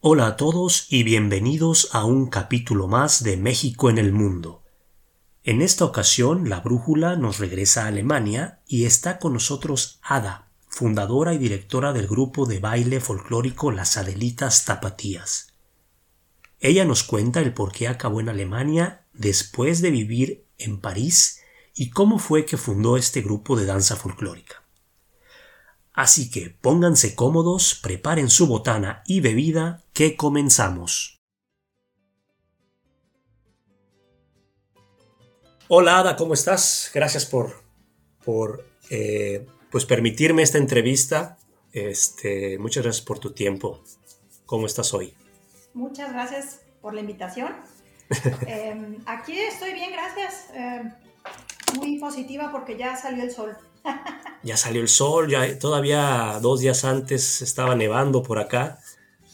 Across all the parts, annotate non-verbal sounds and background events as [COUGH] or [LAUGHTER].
Hola a todos y bienvenidos a un capítulo más de México en el Mundo. En esta ocasión la brújula nos regresa a Alemania y está con nosotros Ada, fundadora y directora del grupo de baile folclórico Las Adelitas Tapatías. Ella nos cuenta el por qué acabó en Alemania después de vivir en París y cómo fue que fundó este grupo de danza folclórica. Así que pónganse cómodos, preparen su botana y bebida, que comenzamos. Hola Ada, ¿cómo estás? Gracias por, por eh, pues permitirme esta entrevista. Este, muchas gracias por tu tiempo. ¿Cómo estás hoy? Muchas gracias por la invitación. [LAUGHS] Em, aquí estoy bien, gracias. Em, muy positiva porque ya salió el sol ya salió el sol, ya todavía dos días antes estaba nevando por acá.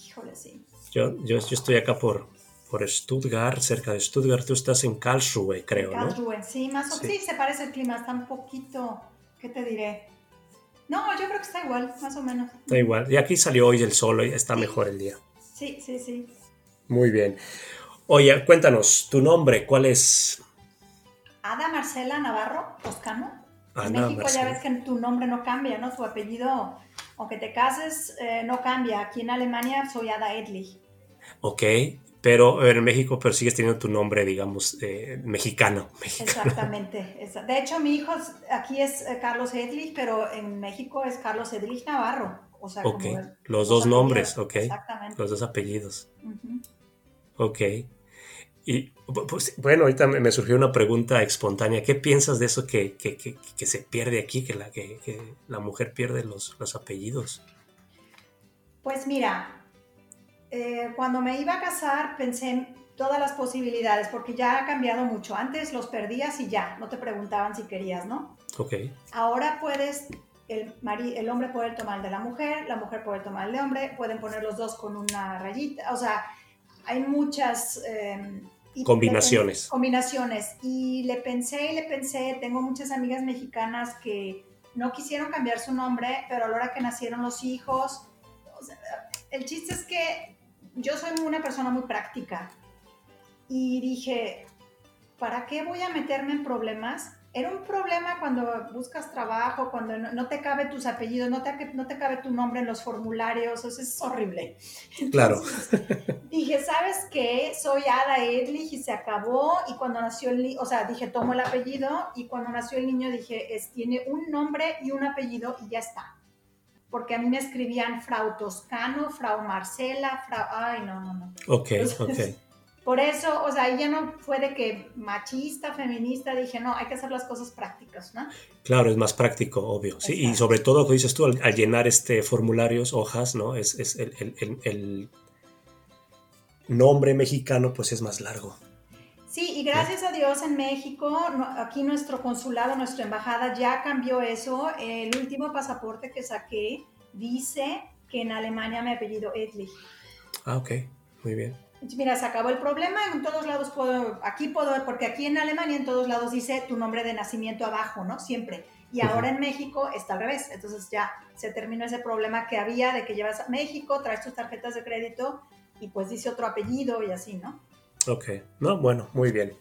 Híjole, sí. Yo, yo, estoy acá por, por Stuttgart, cerca de Stuttgart. Tú estás en Karlsruhe, creo, Karlsruhe, sí, más o menos. Sí. se parece el clima, está un poquito, ¿qué te diré? No, yo creo que está igual, más o menos. Está igual. Y aquí salió hoy el sol, hoy está mejor el día. Sí, sí, sí. Muy bien. Oye, cuéntanos, tu nombre, ¿cuál es? Ada Marcela Navarro Toscano. En México ya ves que tu nombre no cambia, ¿no? Tu apellido, aunque te cases, eh, no cambia. Aquí en Alemania soy Ada Edlich. Ok, pero en México pero sigues teniendo tu nombre, digamos, eh, mexicano, Exactamente. De hecho, mi hijo aquí es eh, Carlos Edlich, pero en México es Carlos Edlich Navarro. O sea, ok, los dos nombres, ok. Exactamente. Los dos apellidos. Ok. Y pues, bueno, ahorita me surgió una pregunta espontánea. ¿Qué piensas de eso que, se pierde aquí, que la, que, la mujer pierde los, los apellidos? Pues mira, eh, cuando me iba a casar pensé en todas las posibilidades, porque ya ha cambiado mucho. Antes los perdías y ya, no te preguntaban si querías, ¿no? Ok. Ahora puedes, el, el hombre puede tomar el de la mujer, la mujer puede tomar el de hombre, pueden poner los dos con una rayita, o sea, hay muchas... Eh, combinaciones. combinaciones. Y le pensé y le pensé, tengo muchas amigas mexicanas que no quisieron cambiar su nombre, pero a la hora que nacieron los hijos, el chiste es que yo soy una persona muy práctica y dije, ¿para qué voy a meterme en problemas era un problema cuando buscas trabajo, cuando no, te cabe tus apellidos, no te, no te cabe tu nombre en los formularios, eso es horrible. claro. Dije, ¿sabes qué? Soy Ada Edlich y se acabó. Y cuando nació el niño, o sea, dije, tomo el apellido. Y cuando nació el niño dije, es, tiene un nombre y un apellido y ya está. Porque a mí me escribían Frau Toscano, Frau Marcela, Frau... Ay, no, no, no. Ok, ok. Por eso, o sea, ya no fue de que machista, feminista, dije, no, hay que hacer las cosas prácticas, ¿no? Claro, es más práctico, obvio. Sí, y sobre todo, como dices tú, al, llenar este formularios, hojas, ¿no? Es, es el, nombre mexicano, pues es más largo. Sí, y gracias a Dios en México, aquí nuestro consulado, nuestra embajada ya cambió eso. El último pasaporte que saqué dice que en Alemania me apellido Edlich. Ah, ok, muy bien. Mira, se acabó el problema, en todos lados puedo, aquí puedo, porque aquí en Alemania en todos lados dice tu nombre de nacimiento abajo, ¿no? Siempre. Y ahora en México está al revés. Entonces ya se terminó ese problema que había de que llevas a México, traes tus tarjetas de crédito y pues dice otro apellido y así, ¿no? Ok, no, bueno, muy bien.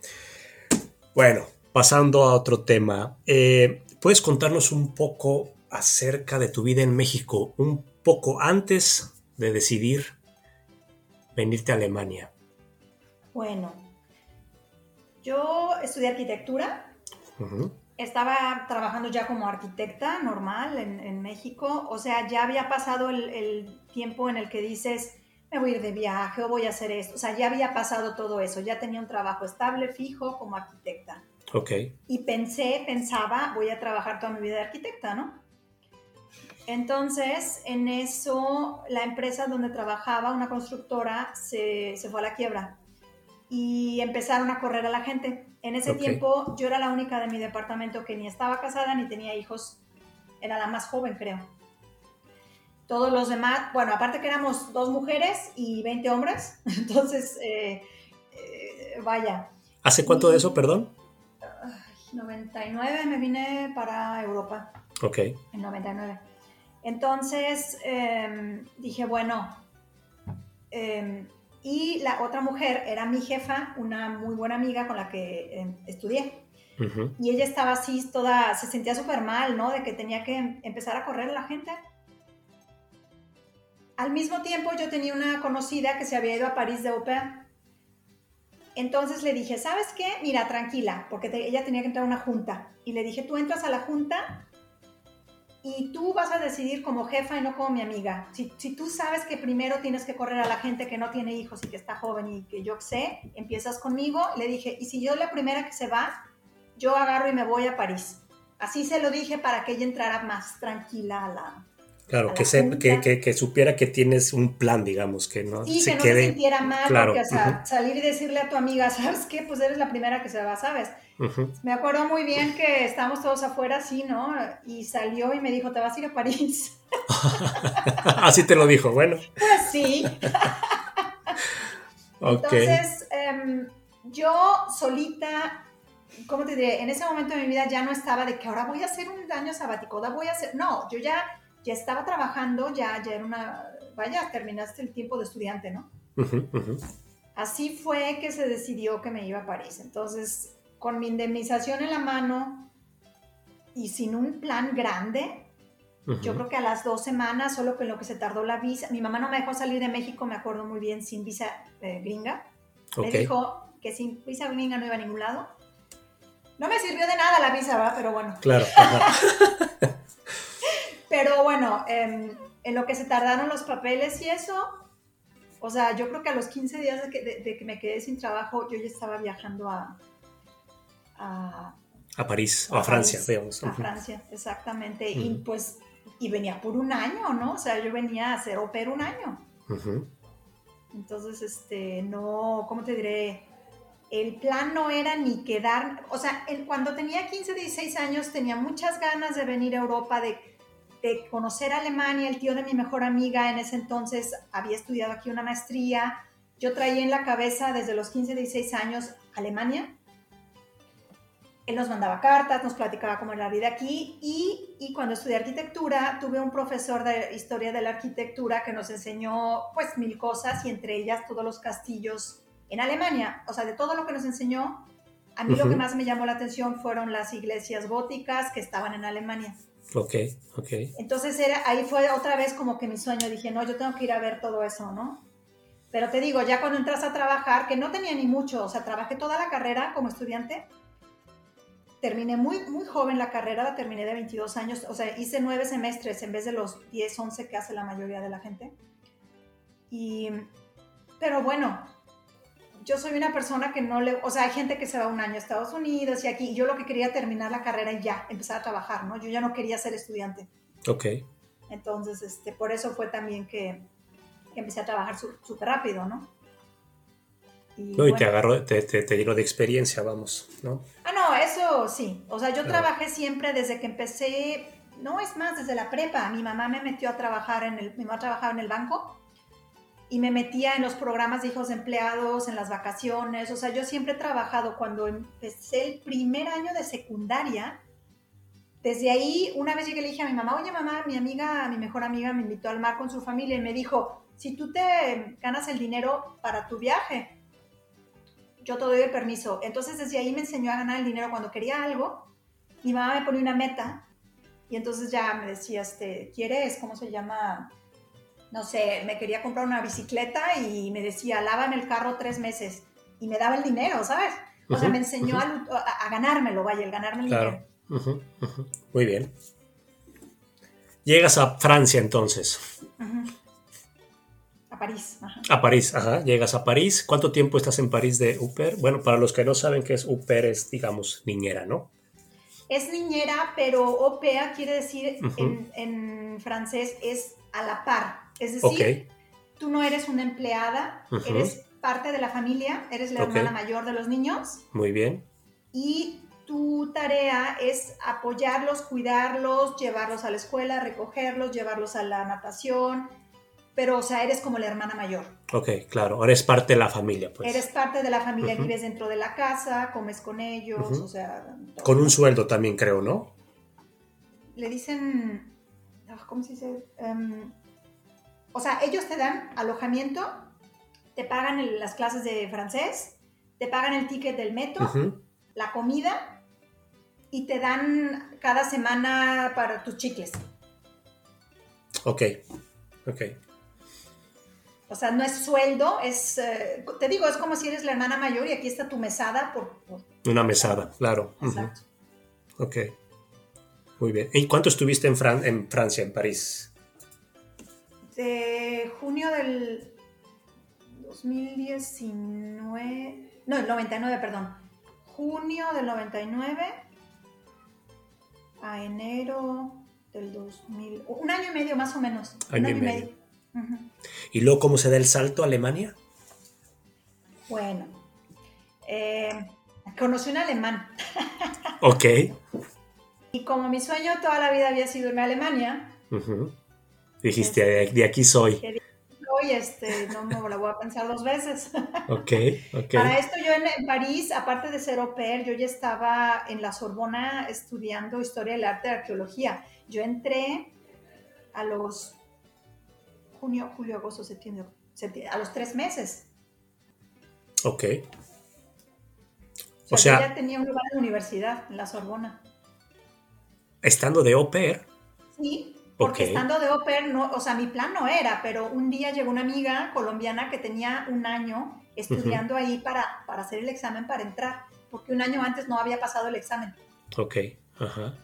Bueno, pasando a otro tema, eh, ¿puedes contarnos un poco acerca de tu vida en México, un poco antes de decidir venirte a Alemania? Bueno, yo estudié arquitectura. Estaba trabajando ya como arquitecta normal en, México. O sea, ya había pasado el, tiempo en el que dices, me voy a ir de viaje o voy a hacer esto. O sea, ya había pasado todo eso. Ya tenía un trabajo estable, fijo como arquitecta. Ok. Y pensé, pensaba, voy a trabajar toda mi vida de arquitecta, ¿no? Entonces, en eso, la empresa donde trabajaba, una constructora, se, fue a la quiebra y empezaron a correr a la gente. En ese tiempo, yo era la única de mi departamento que ni estaba casada ni tenía hijos. Era la más joven, creo. Todos los demás, bueno, aparte que éramos dos mujeres y 20 hombres, [LAUGHS] entonces, eh, eh, vaya. ¿Hace cuánto de eso, perdón? 99 me vine para Europa. Ok. En 99. Entonces em, dije, bueno, em, y la otra mujer era mi jefa, una muy buena amiga con la que em, estudié. Y ella estaba así, toda, se sentía súper mal, ¿no? De que tenía que empezar a correr a la gente. Al mismo tiempo yo tenía una conocida que se había ido a París de au Entonces le dije, ¿sabes qué? Mira, tranquila, porque ella tenía que entrar a una junta. Y le dije, tú entras a la junta y tú vas a decidir como jefa y no como mi amiga. Si, tú sabes que primero tienes que correr a la gente que no tiene hijos y que está joven y que yo sé, empiezas conmigo. Le dije, y si yo la primera que se va, yo agarro y me voy a París. Así se lo dije para que ella entrara más tranquila a la, Claro, que, que, que, supiera que tienes un plan, digamos, que no sí, se que no se sintiera mal, porque o sea, salir y decirle a tu amiga, ¿sabes qué? Pues eres la primera que se va, ¿sabes? Me acuerdo muy bien que estábamos todos afuera, sí, ¿no? Y salió y me dijo, te vas a ir a París. [LAUGHS] Así te lo dijo, bueno. [LAUGHS] Pues sí. [LAUGHS] Entonces, em, yo solita, ¿cómo te diré? En ese momento de mi vida ya no estaba de que ahora voy a hacer un año sabático, ahora voy a hacer... No, yo ya ya estaba trabajando, ya, ya era una, vaya, terminaste el tiempo de estudiante, ¿no? Así fue que se decidió que me iba a París. Entonces, con mi indemnización en la mano y sin un plan grande, yo creo que a las dos semanas, solo con lo que se tardó la visa, mi mamá no me dejó salir de México, me acuerdo muy bien, sin visa eh, gringa. Me dijo que sin visa gringa no iba a ningún lado. No me sirvió de nada la visa, ¿verdad? Pero bueno. Claro. [LAUGHS] Pero bueno, en lo que se tardaron los papeles y eso, o sea, yo creo que a los 15 días de que, me quedé sin trabajo, yo ya estaba viajando a... A, París, o a, Francia, digamos. A Francia, exactamente. Y pues, y venía por un año, ¿no? O sea, yo venía a hacer opera un año. Entonces, este, no, ¿cómo te diré? El plan no era ni quedar, o sea, cuando tenía 15, 16 años tenía muchas ganas de venir a Europa, de de conocer Alemania, el tío de mi mejor amiga en ese entonces había estudiado aquí una maestría, yo traía en la cabeza desde los 15, 16 años Alemania. Él nos mandaba cartas, nos platicaba cómo era la vida aquí y, y, cuando estudié arquitectura tuve un profesor de historia de la arquitectura que nos enseñó pues mil cosas y entre ellas todos los castillos en Alemania. O sea, de todo lo que nos enseñó, a mí lo que más me llamó la atención fueron las iglesias góticas que estaban en Alemania. Ok, ok. Entonces era, ahí fue otra vez como que mi sueño, dije, no, yo tengo que ir a ver todo eso, ¿no? Pero te digo, ya cuando entras a trabajar, que no tenía ni mucho, o sea, trabajé toda la carrera como estudiante, terminé muy, muy joven la carrera, la terminé de 22 años, o sea, hice nueve semestres en vez de los 10, 11 que hace la mayoría de la gente. Y, pero bueno, yo soy una persona que no le, o sea, hay gente que se va un año a Estados Unidos y aquí, yo lo que quería terminar la carrera y ya, empezar a trabajar, ¿no? Yo ya no quería ser estudiante. Ok. Entonces, este, por eso fue también que, empecé a trabajar súper rápido, ¿no? no, y te agarró, te, te, llenó de experiencia, vamos, ¿no? Ah, no, eso sí. O sea, yo trabajé siempre desde que empecé, no es más, desde la prepa. Mi mamá me metió a trabajar en el, mi mamá trabajaba en el banco y me metía en los programas de hijos de empleados, en las vacaciones. O sea, yo siempre he trabajado cuando empecé el primer año de secundaria. Desde ahí, una vez llegué le dije a mi mamá, oye mamá, mi amiga, mi mejor amiga me invitó al mar con su familia y me dijo, si tú te ganas el dinero para tu viaje, yo te doy el permiso. Entonces desde ahí me enseñó a ganar el dinero cuando quería algo. Mi mamá me ponía una meta y entonces ya me decía, este, ¿quieres, cómo se llama? No sé, me quería comprar una bicicleta y me decía, lávame el carro tres meses y me daba el dinero, ¿sabes? O sea, me enseñó a, ganármelo, vaya, el ganarme el dinero. Muy bien. Llegas a Francia entonces. A París. A París, ajá. Llegas a París. ¿Cuánto tiempo estás en París de UPER? Bueno, para los que no saben qué es UPER, es, digamos, niñera, ¿no? Es niñera, pero OPEA quiere decir en, en francés es a la par. Es decir, tú no eres una empleada, eres parte de la familia, eres la hermana mayor de los niños. Muy bien. Y tu tarea es apoyarlos, cuidarlos, llevarlos a la escuela, recogerlos, llevarlos a la natación, pero, o sea, eres como la hermana mayor. Ok, claro, eres parte de la familia, pues. Eres parte de la familia, vives dentro de la casa, comes con ellos, o sea... Con un sueldo también, creo, ¿no? Le dicen, ah, ¿cómo se dice? Em, o sea, ellos te dan alojamiento te pagan las clases de francés, te pagan el ticket del metro, la comida y te dan cada semana para tus chicles. Ok, ok. O sea, no es sueldo, es, eh, te digo, es como si eres la hermana mayor y aquí está tu mesada por... Una mesada, claro. Exacto. Ok. Muy bien. ¿Y cuánto estuviste en, en Francia, en París? De junio del 2019, no, el 99, perdón. Junio del 99 a enero del 2000, un año y medio más o menos. Año, y medio. ¿Y luego cómo se da el salto a Alemania? Bueno, eh, conocí un alemán. Ok. [LAUGHS] y como mi sueño toda la vida había sido irme a Alemania. Dijiste, de aquí soy. Hoy este, no me la voy a pensar dos veces. [LAUGHS] Ok, ok. Para esto yo en, París, aparte de ser au pair, yo ya estaba en la Sorbona estudiando Historia del Arte y Arqueología. Yo entré a los junio, julio, agosto, septiembre, a los tres meses. Ok. O sea, yo ya tenía un lugar en la universidad, en la Sorbona. ¿Estando de au pair? Sí, porque estando de au pair, no, o sea, mi plan no era, pero un día llegó una amiga colombiana que tenía un año estudiando ahí para, para hacer el examen para entrar, porque un año antes no había pasado el examen. Ok, ajá.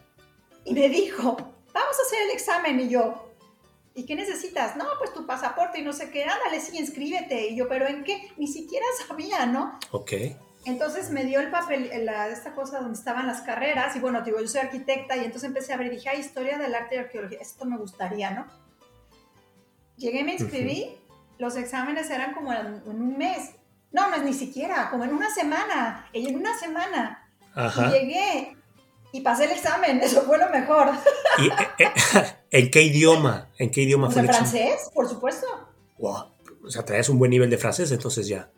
Y me dijo, vamos a hacer el examen, y yo, ¿Y qué necesitas? No, pues tu pasaporte y no sé qué. Ándale, sí, inscríbete. Y yo, ¿pero en qué? Ni siquiera sabía, ¿no? Ok. Entonces me dio el papel, la, esta cosa donde estaban las carreras. Y bueno, digo, yo soy arquitecta. Y entonces empecé a ver y dije, ay, historia del arte y arqueología. Esto me gustaría, ¿no? Llegué, me inscribí. Los exámenes eran como en, un mes. No, no es ni siquiera, como en una semana. Y en una semana. Ajá. Y llegué y pasé el examen, [LAUGHS] eso fue lo mejor. ¿Y, eh, eh, [LAUGHS] ¿En qué idioma? ¿En qué idioma fue el francés, por supuesto. Wow. O sea, traes un buen nivel de francés, entonces ya.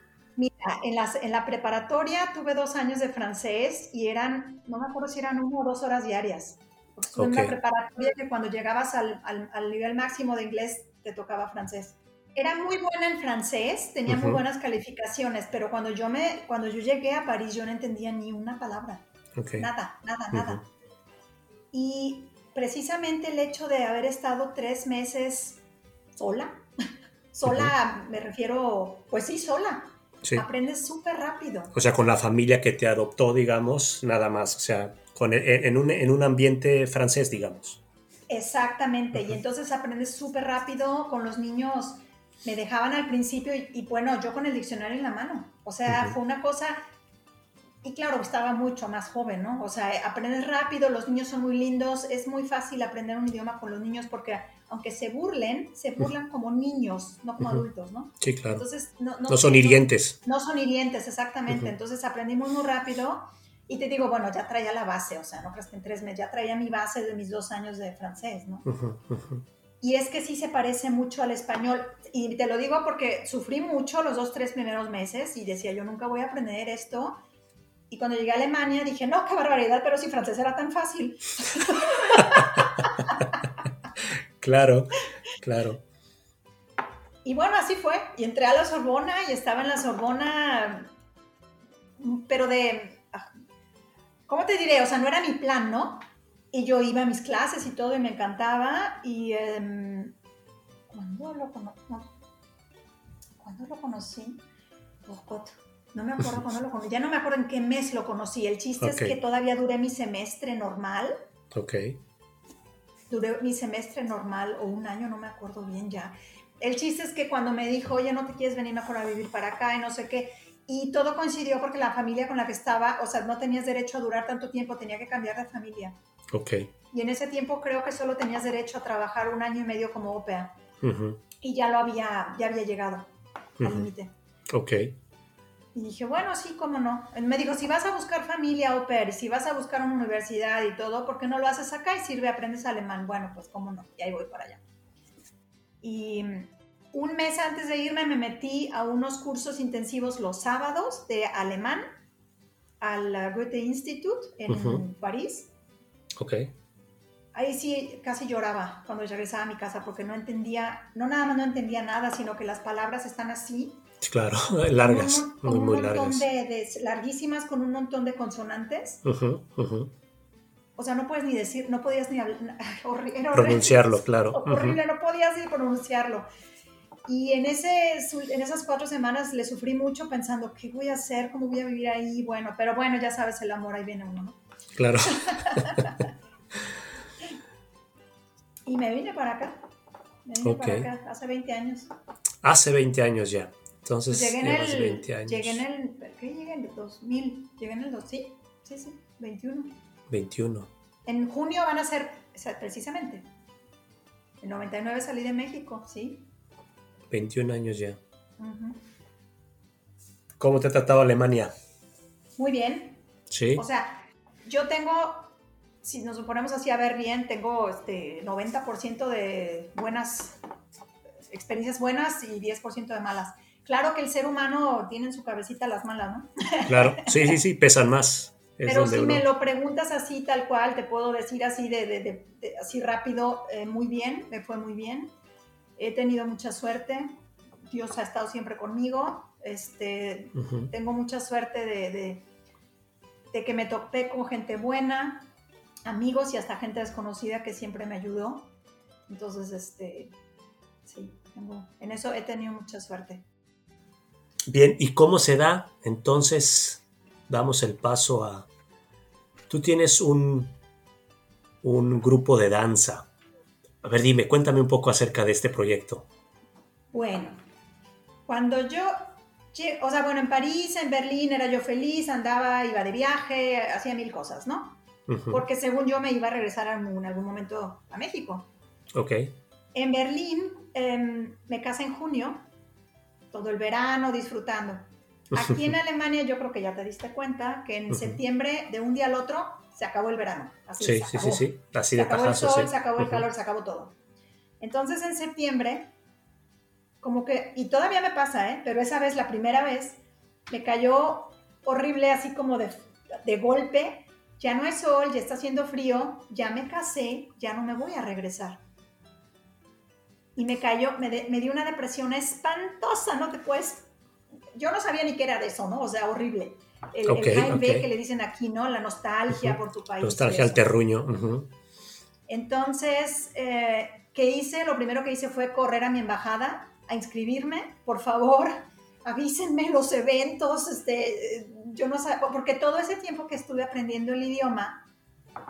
Mira, en, las, en la preparatoria tuve dos años de francés y eran, no me acuerdo si eran una o dos horas diarias. Porque en la preparatoria que cuando llegabas al, al, nivel máximo de inglés te tocaba francés. Era muy buena en francés, tenía muy buenas calificaciones, pero cuando yo, me, cuando yo llegué a París yo no entendía ni una palabra. Nada, nada, nada. Y precisamente el hecho de haber estado tres meses sola, [LAUGHS] sola me refiero, pues sí, sola. Aprendes súper rápido. O sea, con la familia que te adoptó, digamos, nada más. O sea, con, e, en, un, en un ambiente francés, digamos. Exactamente. Y entonces aprendes súper rápido con los niños. Me dejaban al principio y, bueno, yo con el diccionario en la mano. O sea, fue una cosa y claro, estaba mucho más joven, ¿no? O sea, aprendes rápido, los niños son muy lindos, es muy fácil aprender un idioma con los niños porque aunque se burlen, se burlan como niños, no como adultos, ¿no? Sí, claro. Entonces, no, no, son hirientes. No, son hirientes, exactamente. Entonces aprendimos muy rápido y te digo, bueno, ya traía la base, o sea, no crees que en tres meses, ya traía mi base de mis dos años de francés, ¿no? Y es que sí se parece mucho al español. Y te lo digo porque sufrí mucho los dos, tres primeros meses y decía, yo nunca voy a aprender esto y cuando llegué a Alemania dije, no, qué barbaridad, pero si francés era tan fácil. [LAUGHS] claro, claro. Y bueno, así fue. Y entré a la Sorbona y estaba en la Sorbona, pero de, ¿cómo te diré? O sea, no era mi plan, ¿no? Y yo iba a mis clases y todo y me encantaba. Y eh, ¿cuándo lo conocí? ¿Cuándo lo conocí? No me acuerdo cuándo lo conocí. Ya no me acuerdo en qué mes lo conocí. El chiste es que todavía duré mi semestre normal. Ok. Duré mi semestre normal o un año, no me acuerdo bien ya. El chiste es que cuando me dijo, oye, no te quieres venir mejor a vivir para acá y no sé qué. Y todo coincidió porque la familia con la que estaba, o sea, no tenías derecho a durar tanto tiempo, tenía que cambiar de familia. Ok. Y en ese tiempo creo que solo tenías derecho a trabajar un año y medio como OPA. Y ya lo había, ya había llegado al límite. Ok. Y dije, bueno, sí, cómo no. me dijo, si vas a buscar familia au pair, si vas a buscar una universidad y todo, ¿por qué no lo haces acá y sirve, aprendes alemán? Bueno, pues cómo no, y ahí voy para allá. Y un mes antes de irme me metí a unos cursos intensivos los sábados de alemán al Goethe Institute en París. Ok. Ahí sí casi lloraba cuando regresaba a mi casa porque no entendía, no nada más no entendía nada, sino que las palabras están así Claro, [LAUGHS] largas, un, muy, muy largas. De, de- larguísimas con un montón de consonantes. O sea, no puedes ni decir, no podías ni hablar, [LAUGHS] horrible. Pronunciarlo, [LAUGHS] claro. Horrible, no podías ni pronunciarlo. Y en, ese, en esas cuatro semanas le sufrí mucho pensando, ¿qué voy a hacer? ¿Cómo voy a vivir ahí? Bueno, pero bueno, ya sabes, el amor ahí viene uno, ¿no? Claro. Y me vine para acá. Me vine para acá hace 20 años. Hace 20 años ya. Entonces, Llegué en el. 20 años. Llegué en el. ¿Qué llegué en el 2000? Llegué en el 2. Sí, sí, sí, 21. 21. En junio van a ser, o sea, precisamente. En 99 salí de México, sí. 21 años ya. ¿Cómo te ha tratado Alemania? Muy bien. Sí. O sea, yo tengo, si nos ponemos así a ver bien, tengo este 90% de buenas experiencias buenas y 10% de malas. Claro que el ser humano tiene en su cabecita las malas, ¿no? [LAUGHS] Claro. Sí, sí, sí, pesan más. Es Pero si uno- me lo preguntas así, tal cual, te puedo decir así de, de- de- de- así rápido, eh, muy bien, me fue muy bien. He tenido mucha suerte. Dios ha estado siempre conmigo. Este, tengo mucha suerte de, de- de que me topé con gente buena, amigos y hasta gente desconocida que siempre me ayudó. Entonces, este, sí, tengo- en eso he tenido mucha suerte. Bien, ¿y cómo se da? Entonces, damos el paso a... Tú tienes un, un grupo de danza. A ver, dime, cuéntame un poco acerca de este proyecto. Bueno, cuando yo, o sea, bueno, en París, en Berlín era yo feliz, andaba, iba de viaje, hacía mil cosas, ¿no? Porque según yo me iba a regresar en algún- en algún momento a México. Ok, En Berlín em, me casé en junio, todo el verano disfrutando. Aquí en Alemania yo creo que ya te diste cuenta que en Ujú. septiembre de un día al otro se acabó el verano. Así sí, se sí, sí, acabó. sí, así Se de acabó el sol, sí. se acabó el calor, se acabó todo. Entonces en septiembre, como que, y todavía me pasa, ¿eh? pero esa vez, la primera vez, me cayó horrible, así como de, de golpe. Ya no es sol, ya está haciendo frío, ya me casé, ya no me voy a regresar. Y me cayó, me, de- me dio una depresión espantosa, no te puedes. Yo no sabía ni qué era de eso, ¿no? O sea, horrible. El, Ok, el Heimweh ok. que le dicen aquí, ¿no? La nostalgia Ujú. por tu país. Nostalgia al terruño. ujú. Entonces, eh, ¿qué hice? Lo primero que hice fue correr a mi embajada a inscribirme. Por favor, [LAUGHS] avísenme los eventos. Este, yo no sé, porque todo ese tiempo que estuve aprendiendo el idioma,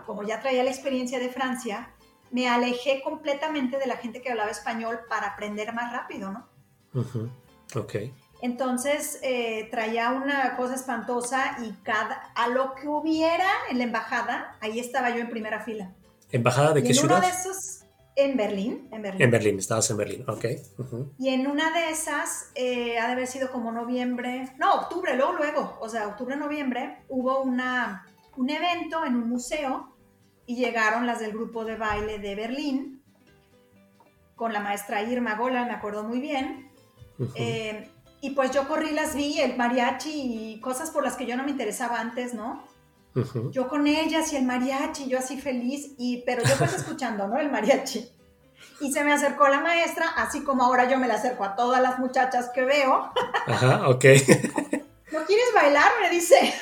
como ya traía la experiencia de Francia, me alejé completamente de la gente que hablaba español para aprender más rápido, ¿no? Ujú. Ok. Entonces eh, traía una cosa espantosa y cada, a lo que hubiera en la embajada, ahí estaba yo en primera fila. ¿Embajada de Y qué en ciudad? uno de esos, en Berlín, en Berlín. En Berlín, estabas en Berlín. Ok. Y en una de esas, eh, ha de haber sido como noviembre, no, octubre, luego, luego, o sea, octubre, noviembre, hubo una, un evento en un museo y llegaron las del grupo de baile de Berlín con la maestra Irma Gola, me acuerdo muy bien. Eh, y pues yo corrí, las vi, el mariachi y cosas por las que yo no me interesaba antes, ¿no? Yo con ellas y el mariachi, yo así feliz, y, pero yo pues [LAUGHS] escuchando, ¿no? El mariachi. Y se me acercó la maestra, así como ahora yo me la acerco a todas las muchachas que veo. Ajá, ok. ¿No quieres bailar? Me dice.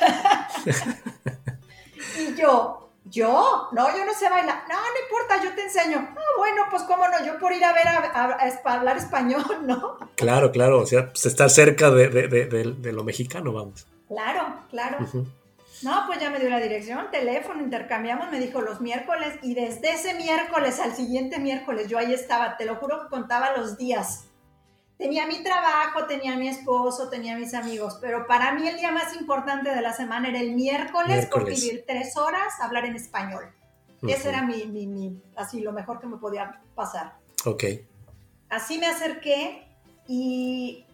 [LAUGHS] y yo, ¿yo? No, yo no sé bailar. No, no importa, yo te enseño. Ah, bueno, pues cómo no, yo por ir a ver a, a- a espa- hablar español, ¿no? Claro, claro. O sea, pues estar cerca de, de- de- de- de lo mexicano, vamos. Claro, claro. No, pues ya me dio la dirección, teléfono, intercambiamos, me dijo los miércoles y desde ese miércoles al siguiente miércoles yo ahí estaba, te lo juro que contaba los días. Tenía mi trabajo, tenía mi esposo, tenía mis amigos, pero para mí el día más importante de la semana era el miércoles, por Miércoles. vivir tres horas, hablar en español. Ujú. Ese era mi, mi, mi- así lo mejor que me podía pasar. Ok. Así me acerqué y,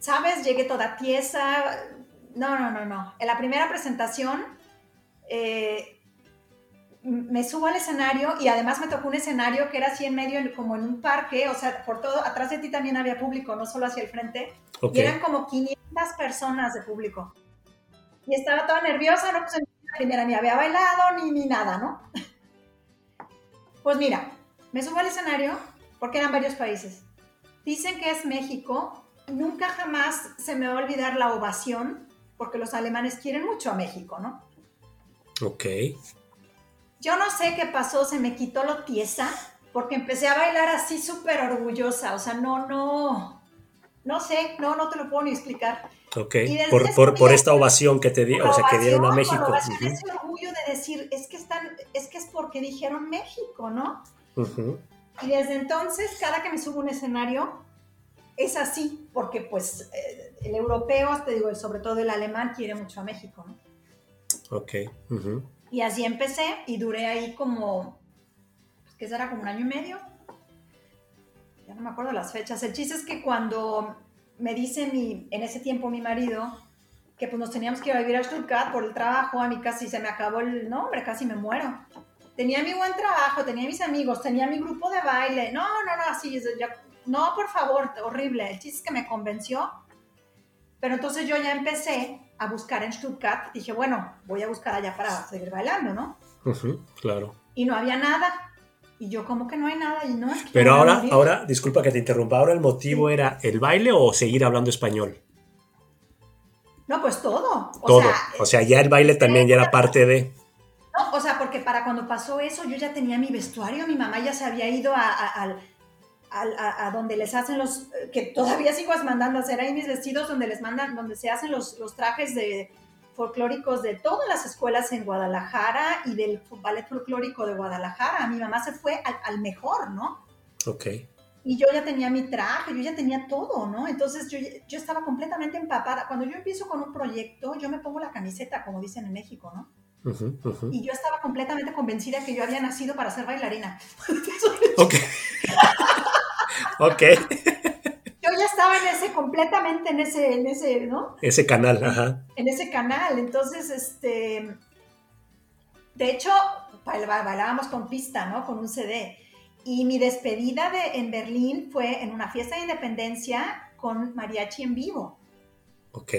¿sabes? Llegué toda tiesa. No, no, no, no. En la primera presentación eh, me subo al escenario y además me tocó un escenario que era así en medio, como en un parque, o sea, por todo, atrás de ti también había público, no solo hacia el frente. Ok. Y eran como 500 personas de público. Y estaba toda nerviosa, no pues la primera ni había bailado ni, ni nada, ¿no? [LAUGHS] Pues mira, me subo al escenario porque eran varios países. Dicen que es México nunca jamás se me va a olvidar la ovación, porque los alemanes quieren mucho a México, ¿no? Ok. Yo no sé qué pasó, se me quitó lo tiesa, porque empecé a bailar así súper orgullosa, o sea, no, no, no sé, no, no te lo puedo ni explicar. Ok, por, por, esta ovación que te di, o sea, que dieron a México. Ovación, Ese orgullo de decir, es que están, es que es porque dijeron México, ¿no? Y desde entonces, cada que me subo a un escenario, es así, porque pues eh, el europeo, te digo, sobre todo el alemán, quiere mucho a México, ¿no? Ok. Y así empecé y duré ahí como, pues, ¿qué será? Como un año y medio. Ya no me acuerdo las fechas. El chiste es que cuando me dice mi, en ese tiempo mi marido que pues nos teníamos que ir a vivir a Stuttgart por el trabajo, a mí casi se me acabó el nombre, casi me muero. Tenía mi buen trabajo, tenía mis amigos, tenía mi grupo de baile. No, no, no, así, no, por favor, horrible. El chiste es que me convenció. Pero entonces yo ya empecé a buscar en Stuttgart. Dije, bueno, voy a buscar allá para seguir bailando, ¿no? claro. Y no había nada. Y yo como que no hay nada y no Pero ahora, ahora, disculpa que te interrumpa, ahora el motivo era el baile o seguir hablando español. No, pues todo. O todo. Sea, o sea, ya el baile también ya era parte de... No, o sea, porque para cuando pasó eso yo ya tenía mi vestuario, mi mamá ya se había ido a, a, donde les hacen los, que todavía sigo mandando a hacer ahí mis vestidos, donde les mandan, donde se hacen los, los trajes de, folclóricos de todas las escuelas en Guadalajara y del ballet folclórico de Guadalajara. Mi mamá se fue al, mejor, ¿no? Ok. Y yo ya tenía mi traje, yo ya tenía todo, ¿no? Entonces yo, yo estaba completamente empapada. Cuando yo empiezo con un proyecto, yo me pongo la camiseta, como dicen en México, ¿no? Y yo estaba completamente convencida que yo había nacido para ser bailarina. [LAUGHS] ok. [LAUGHS] ok yo ya estaba en ese, completamente en ese, en ese, ¿no? Ese canal, ajá. En ese canal. Entonces, este, de hecho, bailábamos con pista, ¿no? Con un CD. Y mi despedida de, en Berlín fue en una fiesta de independencia con mariachi en vivo. Ok.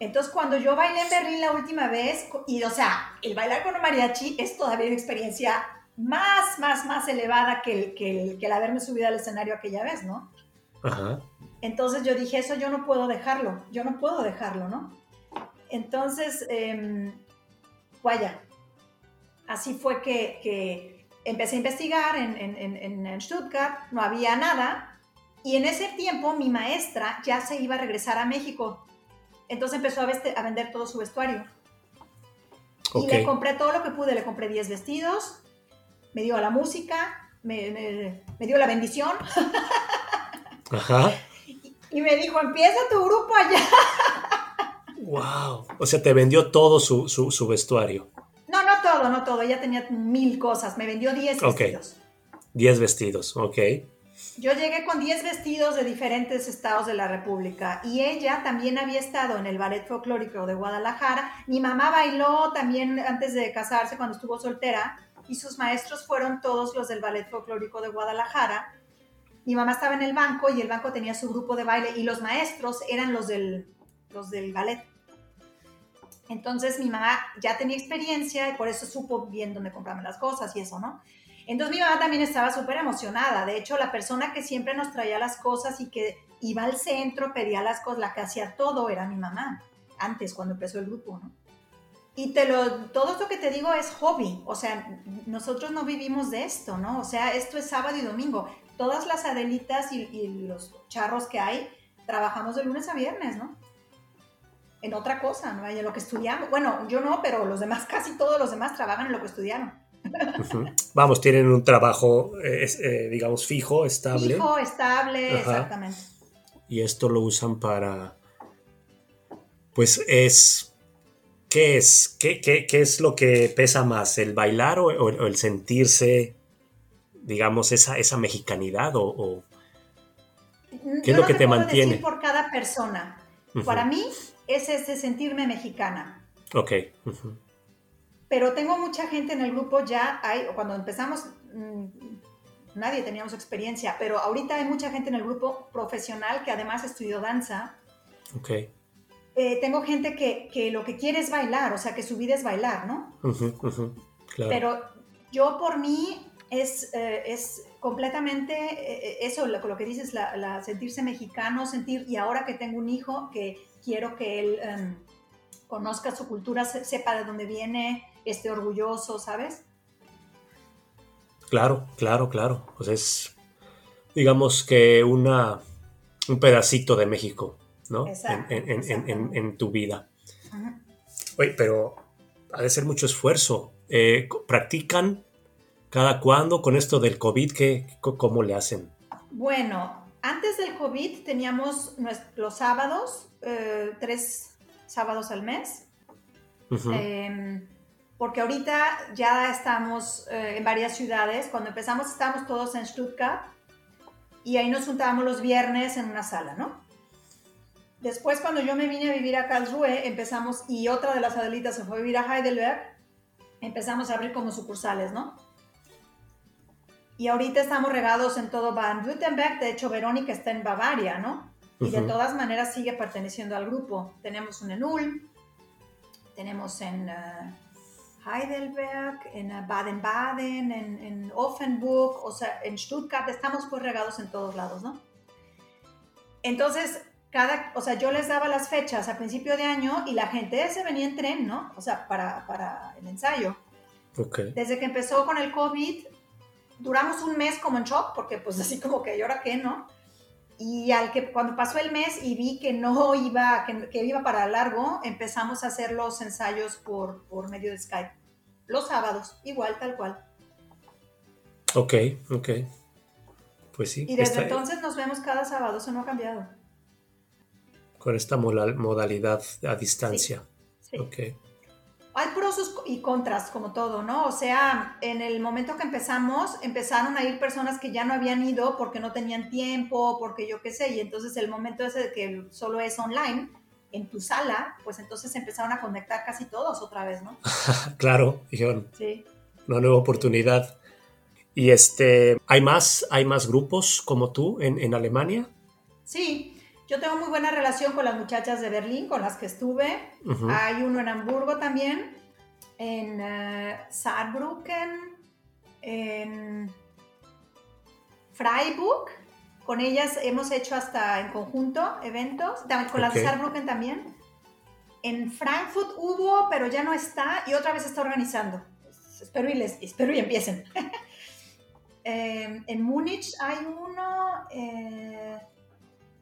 Entonces, cuando yo bailé en Berlín la última vez, y o sea, el bailar con un mariachi es todavía una experiencia más, más, más elevada que el, que el, que el haberme subido al escenario aquella vez, ¿no? Entonces yo dije, eso yo no puedo dejarlo, yo no puedo dejarlo, ¿no? Entonces, eh, vaya, así fue que, empecé a investigar en, en, Stuttgart, no había nada, y en ese tiempo mi maestra ya se iba a regresar a México, entonces empezó a, a vender todo su vestuario. Y le compré todo lo que pude, le compré 10 vestidos, me dio la música, me, me dio la bendición. [LAUGHS] Ajá. Y me dijo, empieza tu grupo allá. [LAUGHS] Wow. O sea, te vendió todo su, su, vestuario. No, no todo, no todo. Ella tenía mil cosas. Me vendió 10 vestidos. 10 vestidos, ok. Yo llegué con 10 vestidos de diferentes estados de la República y ella también había estado en el Ballet Folclórico de Guadalajara. Mi mamá bailó también antes de casarse cuando estuvo soltera y sus maestros fueron todos los del Ballet Folclórico de Guadalajara mi mamá estaba en el banco y el banco tenía su grupo de baile y los maestros eran los del, los del ballet. Entonces mi mamá ya tenía experiencia y por eso supo bien dónde comprarme las cosas y eso, ¿no? Entonces mi mamá también estaba súper emocionada. De hecho, la persona que siempre nos traía las cosas y que iba al centro, pedía las cosas, la que hacía todo era mi mamá, antes, cuando empezó el grupo, ¿no? Y te lo, todo esto que te digo es hobby, o sea, nosotros no vivimos de esto, ¿no? O sea, esto es sábado y domingo todas las adelitas y, los charros que hay, trabajamos de lunes a viernes, ¿no? En otra cosa, ¿no? En lo que estudiamos. Bueno, yo no, pero los demás, [LAUGHS] casi todos los demás trabajan en lo que estudiaron. Vamos, tienen un trabajo, eh, eh, digamos, fijo, estable. Fijo, estable, exactamente. Y esto lo usan para, pues es, ¿qué es? ¿Qué, qué, qué es lo que pesa más? ¿El bailar o el sentirse digamos, esa, esa mexicanidad o, qué es lo que te mantiene? Decir por cada persona. Para mí es ese sentirme mexicana. Ok. Pero tengo mucha gente en el grupo ya, hay, cuando empezamos, mm, nadie teníamos experiencia, pero ahorita hay mucha gente en el grupo profesional que además estudió danza. Ok. Eh, tengo gente que, que, lo que quiere es bailar, o sea, que su vida es bailar, ¿no? Claro. Pero yo por mí es, eh, es completamente eh, eso, lo, lo que dices, la, sentirse mexicano, sentir, y ahora que tengo un hijo, que quiero que él em, conozca su cultura, sepa de dónde viene, esté orgulloso, ¿sabes? Claro, claro, claro. Pues es, digamos que una, un pedacito de México, ¿no? Exacto, en, tu vida. Oye, pero ha de ser mucho esfuerzo. Eh, ¿Practican cada cuándo con esto del COVID? ¿qué, ¿Cómo le hacen? Bueno, antes del COVID teníamos los sábados, eh, tres sábados al mes porque ahorita ya estamos eh, en varias ciudades. Cuando empezamos estábamos todos en Stuttgart y ahí nos juntábamos los viernes en una sala, ¿no? Después cuando yo me vine a vivir a Karlsruhe, empezamos, y otra de las adelitas se fue a vivir a Heidelberg, empezamos a abrir como sucursales, ¿no? Y ahorita estamos regados en todo Baden-Württemberg, de hecho Verónica está en Bavaria, ¿no? Y de todas maneras sigue perteneciendo al grupo. Tenemos un en Ulm, tenemos en... Eh, Heidelberg, en Baden-Baden, en, Offenburg, o sea, en Stuttgart, estamos pues regados en todos lados, ¿no? Entonces, cada, o sea, yo les daba las fechas a principio de año y la gente se venía en tren, ¿no? O sea, para, para el ensayo. Okay. Desde que empezó con el COVID, duramos un mes como en shock, porque pues [LAUGHS] así como que, ¿y ahora qué, no? Y al que cuando pasó el mes y vi que no iba, que, iba para largo, empezamos a hacer los ensayos por, por medio de Skype. Los sábados, igual, tal cual. Ok, ok. Pues sí. Y desde entonces nos vemos cada sábado, eso no ha cambiado. Con esta modalidad a distancia. Sí. Ok hay pros y contras, como todo, ¿no? O sea, en el momento que empezamos, empezaron a ir personas que ya no habían ido porque no tenían tiempo, porque yo qué sé, y entonces el momento ese de que solo es online, en tu sala, pues entonces empezaron a conectar casi todos otra vez, ¿no? [LAUGHS] claro, dijeron. Sí. Una nueva oportunidad. Y este, ¿hay más, hay más grupos como tú en, en Alemania? Sí, yo tengo muy buena relación con las muchachas de Berlín, con las que estuve. Hay uno en Hamburgo también, en uh, Saarbrücken, en Freiburg. Con ellas hemos hecho hasta en conjunto eventos, con las de Saarbrücken también. En Frankfurt hubo, pero ya no está y otra vez está organizando. espero, y les, espero y empiecen. [LAUGHS] Em, en Múnich hay uno. Eh,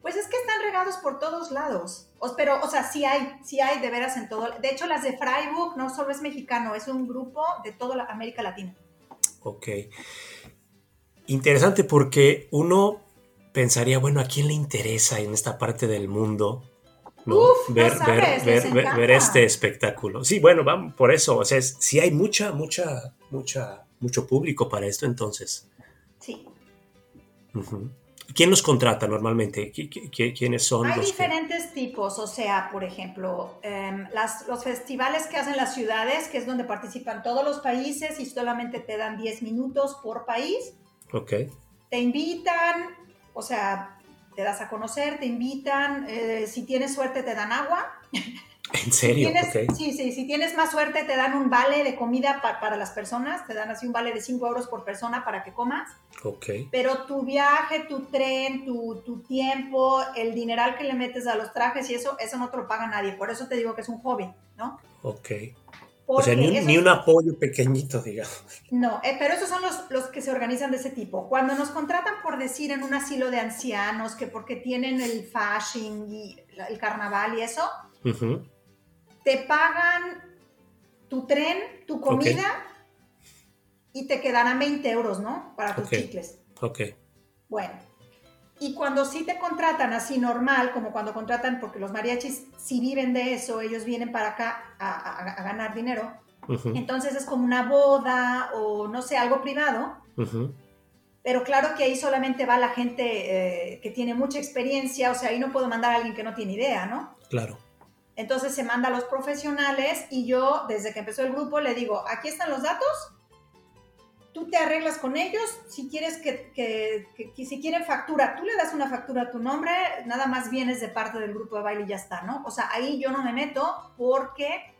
pues es que están regados por todos lados. pero, o sea, sí hay, sí hay de veras en todo. De hecho, las de Freiburg no solo es mexicano, es un grupo de toda la América Latina. Ok. Interesante porque uno pensaría, bueno, ¿a quién le interesa en esta parte del mundo? ver, ver, este espectáculo. Sí, bueno, vamos, por eso, o sea, sí hay mucha, mucha, mucha, mucho público para esto entonces. Sí. ¿Quién los contrata normalmente? ¿Quiénes son? Hay diferentes tipos, o sea, por ejemplo, em, los festivales que hacen las ciudades, que es donde participan todos los países y solamente te dan 10 minutos por país. Ok. Te invitan, o sea, te das a conocer, te invitan, eh, si tienes suerte te dan agua. [LAUGHS] ¿En serio? Sí, sí, si tienes más suerte te dan un vale de comida para las personas, te dan así un vale de 5 euros por persona para que comas. Ok. Pero tu viaje, tu tren, tu, tu, tiempo, el dineral que le metes a los trajes y eso, eso no te lo paga nadie. Por eso te digo que es un hobby, ¿no? Ok. o sea, ni, un apoyo pequeñito, digamos. No, eh, pero esos son los, los que se organizan de ese tipo. Cuando nos contratan, por decir, en un asilo de ancianos, que porque tienen el fashion y el carnaval y eso, te pagan tu tren, tu comida y te quedarán 20 euros, ¿no? Para tus chicles. Ok. Bueno. Y cuando sí te contratan así normal, como cuando contratan, porque los mariachis si viven de eso, ellos vienen para acá a, ganar dinero, entonces es como una boda o no sé, algo privado. Pero claro que ahí solamente va la gente eh, que tiene mucha experiencia, o sea, ahí no puedo mandar a alguien que no tiene idea, ¿no? Claro. Entonces se manda a los profesionales y yo, desde que empezó el grupo, le digo, aquí están los datos, tú te arreglas con ellos, si quieres que, que, si quieren factura, tú le das una factura a tu nombre, nada más vienes de parte del grupo de baile y ya está, ¿no? O sea, ahí yo no me meto porque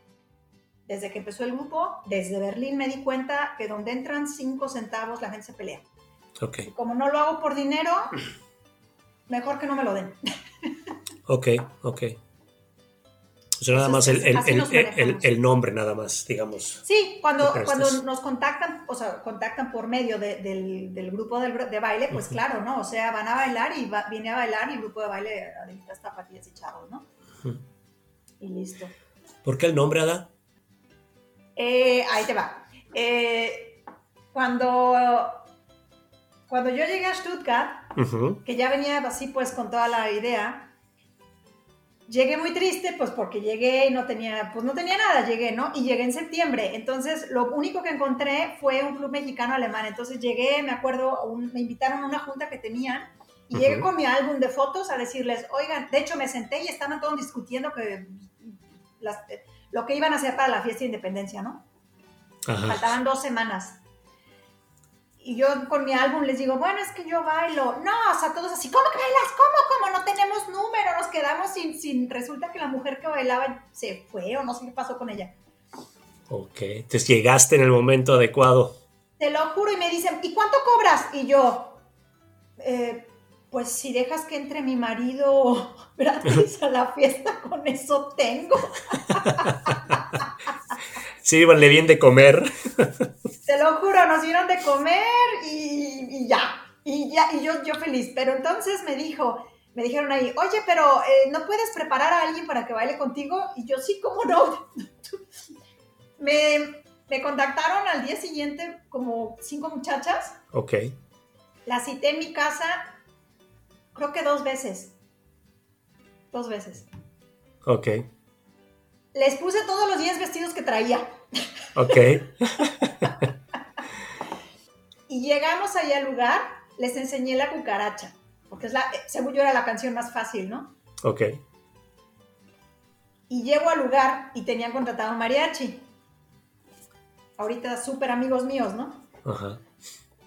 desde que empezó el grupo, desde Berlín me di cuenta que donde entran cinco centavos la gente se pelea. Ok. Como no lo hago por dinero, mejor que no me lo den. Ok, ok. O sea, nada más el, el- el- el- nombre, nada más, digamos. Sí, cuando, cuando nos contactan, o sea, contactan por medio de- del, del grupo del de baile, pues claro, ¿no? O sea, van a bailar y va- viene a bailar y el grupo de baile Adelitas Tapatías y Chavos, ¿no? Ujú. Y listo. ¿Por qué el nombre, Ada? Eh, ahí te va. Eh, cuando, cuando yo llegué a Stuttgart, que ya venía así pues con toda la idea, llegué muy triste pues porque llegué y no tenía, pues no tenía nada, llegué, ¿no? Y llegué en septiembre, entonces lo único que encontré fue un club mexicano alemán, entonces llegué, me acuerdo, un- me invitaron a una junta que tenían y llegué Ujú. con mi álbum de fotos a decirles, oigan, de hecho me senté y estaban todos discutiendo que las- lo que iban a hacer para la fiesta de independencia, ¿no? Ajá. Faltaban dos semanas. Y yo con mi álbum les digo, bueno, es que yo bailo. No, o sea, todos así, ¿cómo que bailas? ¿Cómo? ¿Cómo? No tenemos número, nos quedamos sin, sin... Resulta que la mujer que bailaba se fue o no sé qué pasó con ella. Ok. Entonces llegaste en el momento adecuado. Te lo juro y me dicen, ¿y cuánto cobras? Y yo, "Eh, pues si dejas que entre mi marido [LAUGHS] gratis a la fiesta, con eso tengo. [LAUGHS] Sírvanle bien de comer. Te lo juro, nos dieron de comer y, y ya. Y ya, y yo, yo feliz. Pero entonces me dijo, me dijeron ahí, oye, pero eh, ¿no puedes preparar a alguien para que baile contigo? Y yo, sí, ¿cómo no? [LAUGHS] me, me contactaron al día siguiente como cinco muchachas. Ok. Las cité en mi casa, creo que dos veces. Dos veces. Ok. Les puse todos los días vestidos que traía. Ok. Y llegamos ahí al lugar, les enseñé la cucaracha, porque es la, eh, según yo era la canción más fácil, ¿no? Ok. Y llego al lugar y tenían contratado un mariachi. Ahorita súper amigos míos, ¿no? Ajá.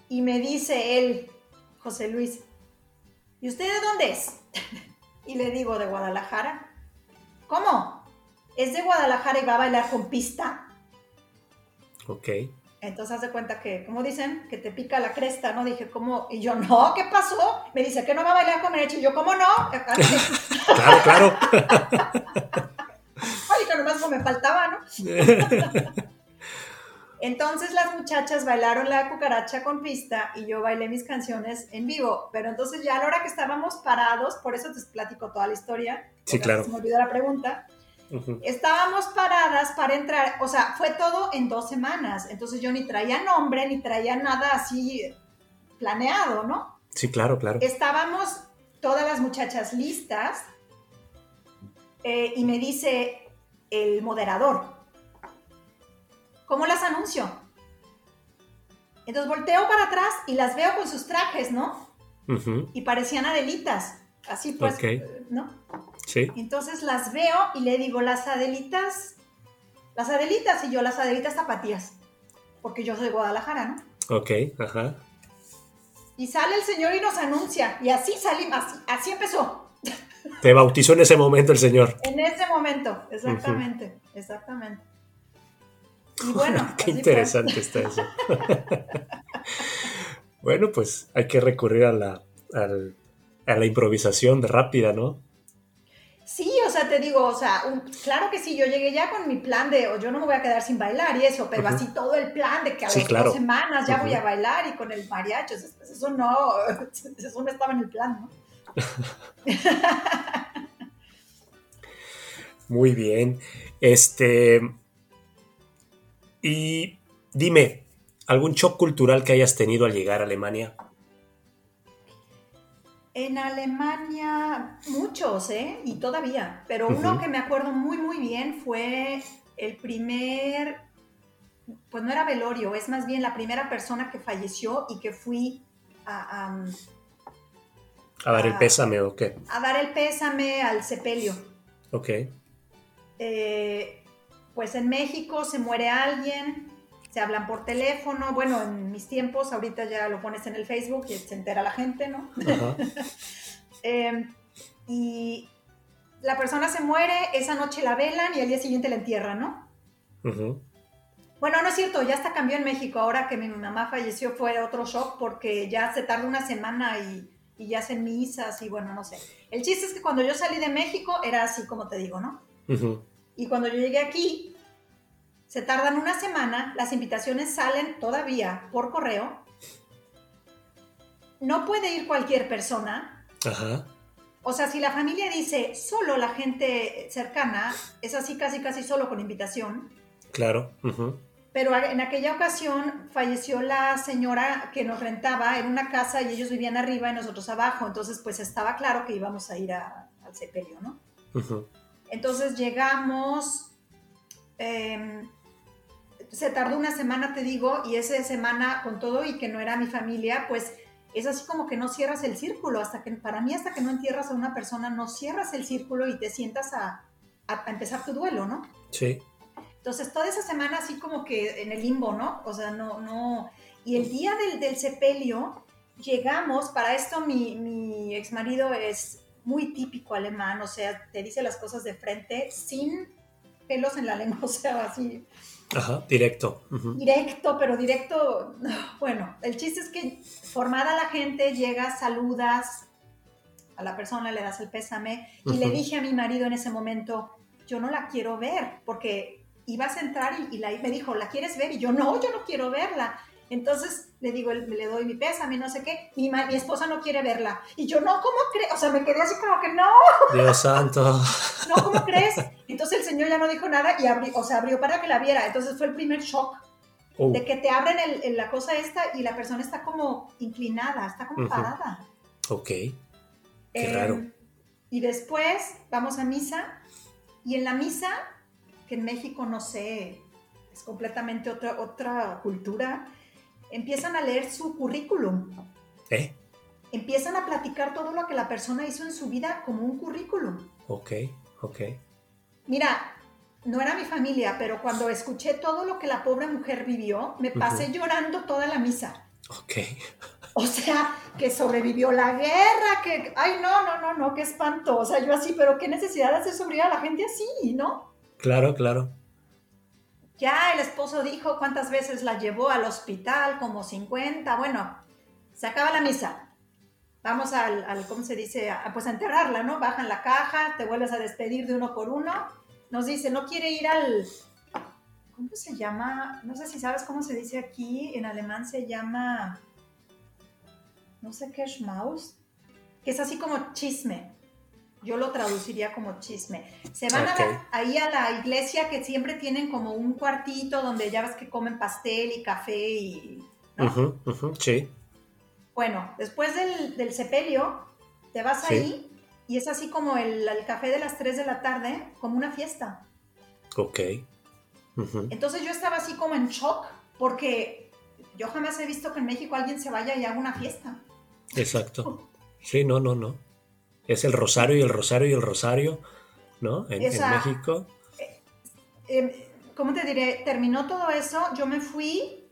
Y me dice él, José Luis, ¿y usted de dónde es? [LAUGHS] y le digo, de Guadalajara. ¿Cómo? ¿Es de Guadalajara y va a bailar con pista? Ok. Entonces haz de cuenta que, como dicen, que te pica la cresta, ¿no? Dije, ¿cómo? Y yo, no, ¿qué pasó? Me dice, ¿que no va a bailar con mariachi? Y yo, ¿cómo no? [LAUGHS] Claro, claro. [LAUGHS] Ay, que nomás como me faltaba, ¿no? [LAUGHS] Entonces las muchachas bailaron la cucaracha con pista y yo bailé mis canciones en vivo. Pero entonces ya a la hora que estábamos parados, por eso te platico toda la historia. Sí, claro. Se me olvidó la pregunta. Estábamos paradas para entrar, o sea, fue todo en dos semanas. Entonces yo ni traía nombre, ni traía nada así planeado, ¿no? Sí, claro, claro. Estábamos todas las muchachas listas eh, y me dice el moderador, ¿cómo las anuncio? Entonces volteo para atrás y las veo con sus trajes, ¿no? Y parecían adelitas, así pues, ¿no? Sí. Entonces las veo y le digo, las adelitas, las adelitas y yo, las adelitas zapatías, porque yo soy de Guadalajara, ¿no? Ok. Ajá. Y sale el señor y nos anuncia, y así salimos, así, así empezó. Te bautizó en ese momento el señor. En ese momento, exactamente, exactamente. Y bueno, Qué fue. interesante está eso. [LAUGHS] bueno, pues hay que recurrir a la, al- a la improvisación de rápida, ¿no? Sí, o sea, te digo, o sea, un- claro que sí, yo llegué ya con mi plan de, o yo no me voy a quedar sin bailar y eso, pero así todo el plan de que a Sí, las claro. dos semanas ya voy a bailar y con el mariachi, eso, eso no, [LAUGHS] eso no estaba en el plan, ¿no? [LAUGHS] Muy bien. Este. Y dime, ¿algún shock cultural que hayas tenido al llegar a Alemania? En Alemania, muchos, ¿eh? Y todavía. Pero uno que me acuerdo muy, muy bien fue el primer, pues no era velorio, es más bien la primera persona que falleció y que fui a, a- ¿A dar el pésame o qué? a dar el pésame al sepelio. Ok. Eh, pues en México se muere alguien, se hablan por teléfono. Bueno, en mis tiempos, ahorita ya lo pones en el Facebook y se entera la gente, ¿no? Ajá. [LAUGHS] Eh, y la persona se muere, esa noche la velan y al día siguiente la entierran, ¿no? Bueno, no es cierto, ya está cambió en México. Ahora que mi mamá falleció fue otro shock porque ya se tarda una semana y, y ya hacen misas y bueno, no sé. El chiste es que cuando yo salí de México era así como te digo, ¿no? Y cuando yo llegué aquí, se tardan una semana, las invitaciones salen todavía por correo. No puede ir cualquier persona. Ajá. O sea, si la familia dice solo la gente cercana, es así casi casi solo con invitación. Claro. Pero en aquella ocasión falleció la señora que nos rentaba en una casa y ellos vivían arriba y nosotros abajo. Entonces, pues estaba claro que íbamos a ir al sepelio, ¿no? Entonces llegamos, em, se tardó una semana, te digo, y esa semana con todo y que no era mi familia, pues es así como que no cierras el círculo, hasta que, para mí, hasta que no entierras a una persona, no cierras el círculo y te sientas a, a empezar tu duelo, ¿no? Sí. Entonces, toda esa semana así como que en el limbo, ¿no? O sea, no, no. Y el día del, del sepelio, llegamos, para esto mi, mi ex marido es muy típico alemán, o sea, te dice las cosas de frente, sin pelos en la lengua, [LAUGHS] o sea, así. Ajá, directo. Directo, pero directo, [LAUGHS] bueno, el chiste es que formada la gente, llegas, saludas a la persona, le das el pésame, y le dije a mi marido en ese momento, yo no la quiero ver, porque ibas a entrar y, la, me dijo, ¿la quieres ver? Y yo, no, yo no quiero verla. Entonces le digo, le doy mi pésame, no sé qué, mi, mi esposa no quiere verla. Y yo, no, ¿cómo crees? O sea, me quedé así como que no. [LAUGHS] Dios santo. [LAUGHS] No, ¿cómo crees? Entonces el señor ya no dijo nada y abrió, o sea, abrió para que la viera. Entonces fue el primer shock oh. de que te abren el, la cosa esta y la persona está como inclinada, está como parada. Ok. Qué em, raro. Y después vamos a misa y en la misa, que en México no sé, es completamente otra, otra cultura, empiezan a leer su currículum. ¿Eh? Empiezan a platicar todo lo que la persona hizo en su vida como un currículum. Ok, ok. Mira, no era mi familia, pero cuando escuché todo lo que la pobre mujer vivió, me pasé llorando toda la misa. Ok. O sea, que sobrevivió la guerra, que, ay, no, no, no, no, qué espanto. O sea, yo así, pero qué necesidad de hacer sobrevivir a la gente así, ¿no? Claro, claro. Ya el esposo dijo cuántas veces la llevó al hospital, como 50. Bueno, se acaba la misa. Vamos al, ¿cómo se dice? pues a enterrarla, ¿no? Bajan la caja, te vuelves a despedir de uno por uno. Nos dice, no quiere ir al... ¿Cómo se llama? No sé si sabes cómo se dice aquí. En alemán se llama... No sé qué es. Que es así como chisme. Yo lo traduciría como chisme. Se van ahí a la iglesia que siempre tienen como un cuartito donde ya ves que comen pastel y café y... sí. Bueno, después del, sepelio, te vas ahí y es así como el, café de las 3 de la tarde, como una fiesta. Ok. Entonces yo estaba así como en shock porque yo jamás he visto que en México alguien se vaya y haga una fiesta. Exacto. [LAUGHS] Sí, no, no, no es el rosario y el rosario y el rosario, ¿no? En, México. Eh, eh, ¿Cómo te diré? Terminó todo eso, yo me fui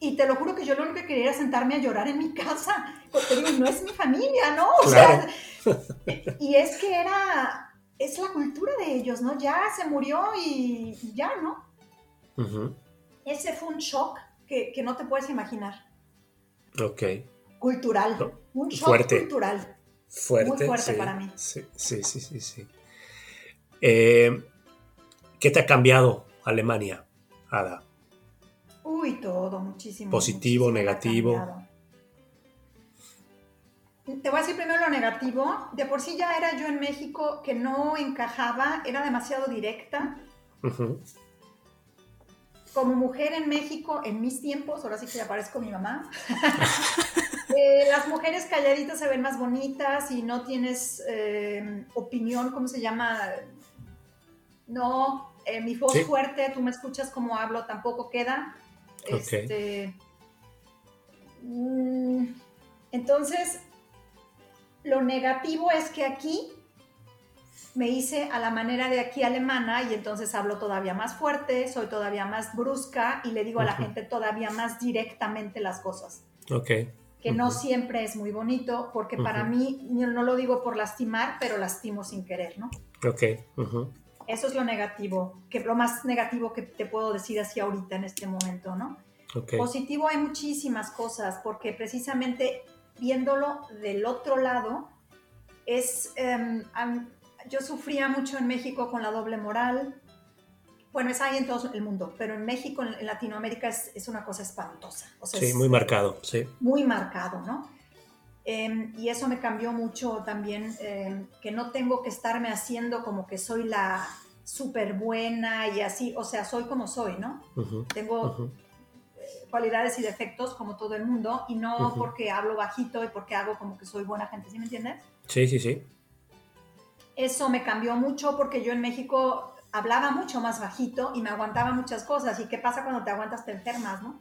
y te lo juro que yo lo único que quería era sentarme a llorar en mi casa, porque digo, no es mi familia, ¿no? O sea, y es que era, es la cultura de ellos, ¿no? Ya se murió y, ya, ¿no? Ese fue un shock que, no te puedes imaginar. Ok. Cultural. Un shock cultural. Fuerte. Muy fuerte para mí. Sí, sí, sí, sí. Eh, ¿Qué te ha cambiado Alemania, Ada? Uy, todo, muchísimo. Positivo, negativo. Te voy a decir primero lo negativo. De por sí ya era yo en México que no encajaba, era demasiado directa. Como mujer en México, en mis tiempos, ahora sí que ya parezco mi mamá, [LAUGHS] Eh, las mujeres calladitas se ven más bonitas y no tienes eh, opinión, ¿cómo se llama? No, eh, mi voz fuerte, tú me escuchas como hablo, tampoco queda. Este, mm, entonces, lo negativo es que aquí me hice a la manera de aquí alemana y entonces hablo todavía más fuerte, soy todavía más brusca y le digo a la gente todavía más directamente las cosas. Ok que no siempre es muy bonito, porque para mí, no lo digo por lastimar, pero lastimo sin querer, ¿no? Ok. Eso es lo negativo, que lo más negativo que te puedo decir así ahorita en este momento, ¿no? Positivo hay muchísimas cosas, porque precisamente viéndolo del otro lado, es, em, yo sufría mucho en México con la doble moral, bueno, es ahí en todo el mundo, pero en México, en Latinoamérica es, una cosa espantosa. sí, muy marcado, sí. Muy marcado, ¿no? Em, y eso me cambió mucho también, em, que no tengo que estarme haciendo como que soy la súper buena y así, o sea, soy como soy, ¿no? tengo eh, cualidades y defectos como todo el mundo y no porque hablo bajito y porque hago como que soy buena gente, ¿sí me entiendes? Sí, sí, sí. Eso me cambió mucho porque yo en México hablaba mucho más bajito y me aguantaba muchas cosas. ¿Y qué pasa cuando te aguantas? Te enfermas, ¿no?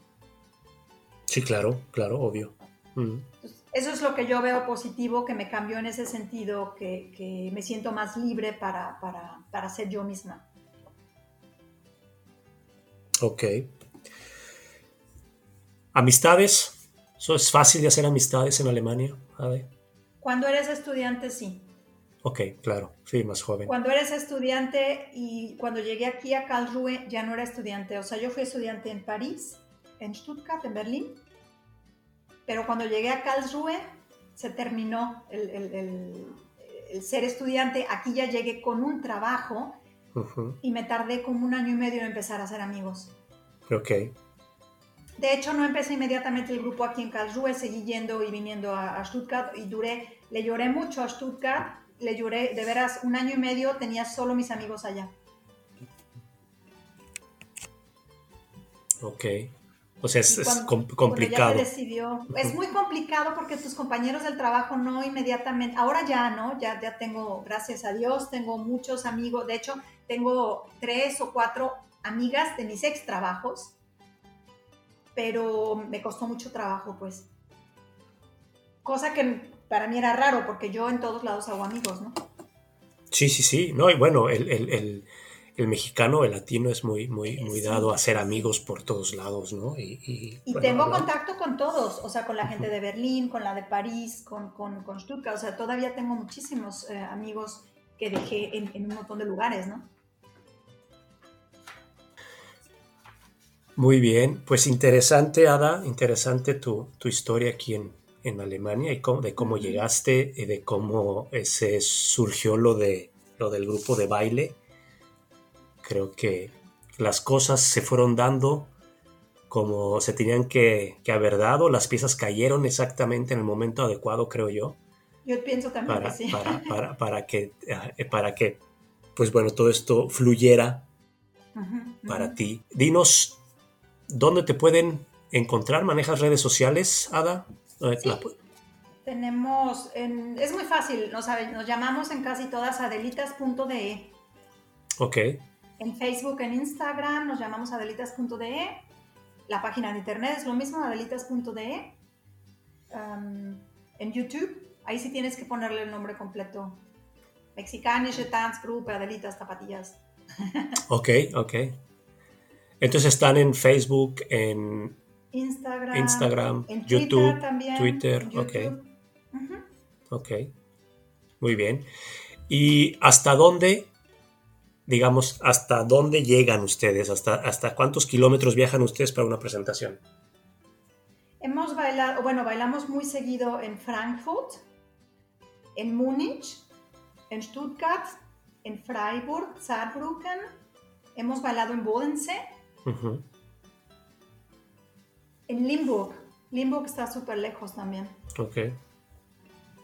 Sí, claro, claro, obvio. Mm. eso es lo que yo veo positivo, que me cambió en ese sentido, que, me siento más libre para, para, ser yo misma. Ok. ¿Amistades? ¿Es fácil de hacer amistades en Alemania? Cuando eres estudiante, sí. Ok, claro, sí, más joven. Cuando eres estudiante y cuando llegué aquí a Karlsruhe ya no era estudiante, o sea, yo fui estudiante en París, en Stuttgart, en Berlín, pero cuando llegué a Karlsruhe se terminó el, ser estudiante, aquí ya llegué con un trabajo y me tardé como un año y medio en empezar a hacer amigos. Ok. De hecho, no empecé inmediatamente el grupo aquí en Karlsruhe, seguí yendo y viniendo a, a Stuttgart y duré, le lloré mucho a Stuttgart le lloré, de veras, un año y medio tenía solo mis amigos allá. Ok. O sea, es, complicado. decidió, es muy complicado porque tus compañeros del trabajo no inmediatamente, ahora ya, ¿no? Ya, ya tengo, gracias a Dios, tengo muchos amigos, de hecho, tengo tres o cuatro amigas de mis ex trabajos, pero me costó mucho trabajo, pues. Cosa que para mí era raro porque yo en todos lados hago amigos, ¿no? Sí, sí, sí. No, y bueno, el, mexicano, el latino es muy, muy, muy dado a ser amigos por todos lados, ¿no? Y, tengo contacto con todos, o sea, con la gente de Berlín, con la de París, con, con, con Stuttgart, o sea, todavía tengo muchísimos eh, amigos que dejé en, un montón de lugares, ¿no? Muy bien, pues interesante, Ada, interesante tu, tu historia aquí en, en Alemania y de cómo llegaste y de cómo se surgió lo, de, lo del grupo de baile. Creo que las cosas se fueron dando como se tenían que, haber dado, las piezas cayeron exactamente en el momento adecuado, creo yo. Yo pienso también para, que sí. Para, [LAUGHS] que, eh, para que, pues bueno, todo esto fluyera para ti. Dinos, ¿dónde te pueden encontrar? ¿Manejas redes sociales, Ada? Tenemos, es muy fácil, nos, nos llamamos en casi todas adelitas.de. Ok. En Facebook, en Instagram, nos llamamos adelitas.de. La página de internet es lo mismo, adelitas.de. en YouTube, ahí sí tienes que ponerle el nombre completo. Mexicanische Tanzgruppe, Adelitas Zapatillas. [LAUGHS] ok, ok. Entonces están en Facebook, en Instagram, Instagram YouTube, Twitter, ok. Ok, muy bien. ¿Y hasta dónde, digamos, hasta dónde llegan ustedes? ¿Hasta, hasta cuántos kilómetros viajan ustedes para una presentación? Hemos bailado, bueno, bailamos muy seguido en Frankfurt, en Múnich, en Stuttgart, en Freiburg, Saarbrücken. Hemos bailado en Bodensee en Limburg. Limburg está súper lejos también. Ok.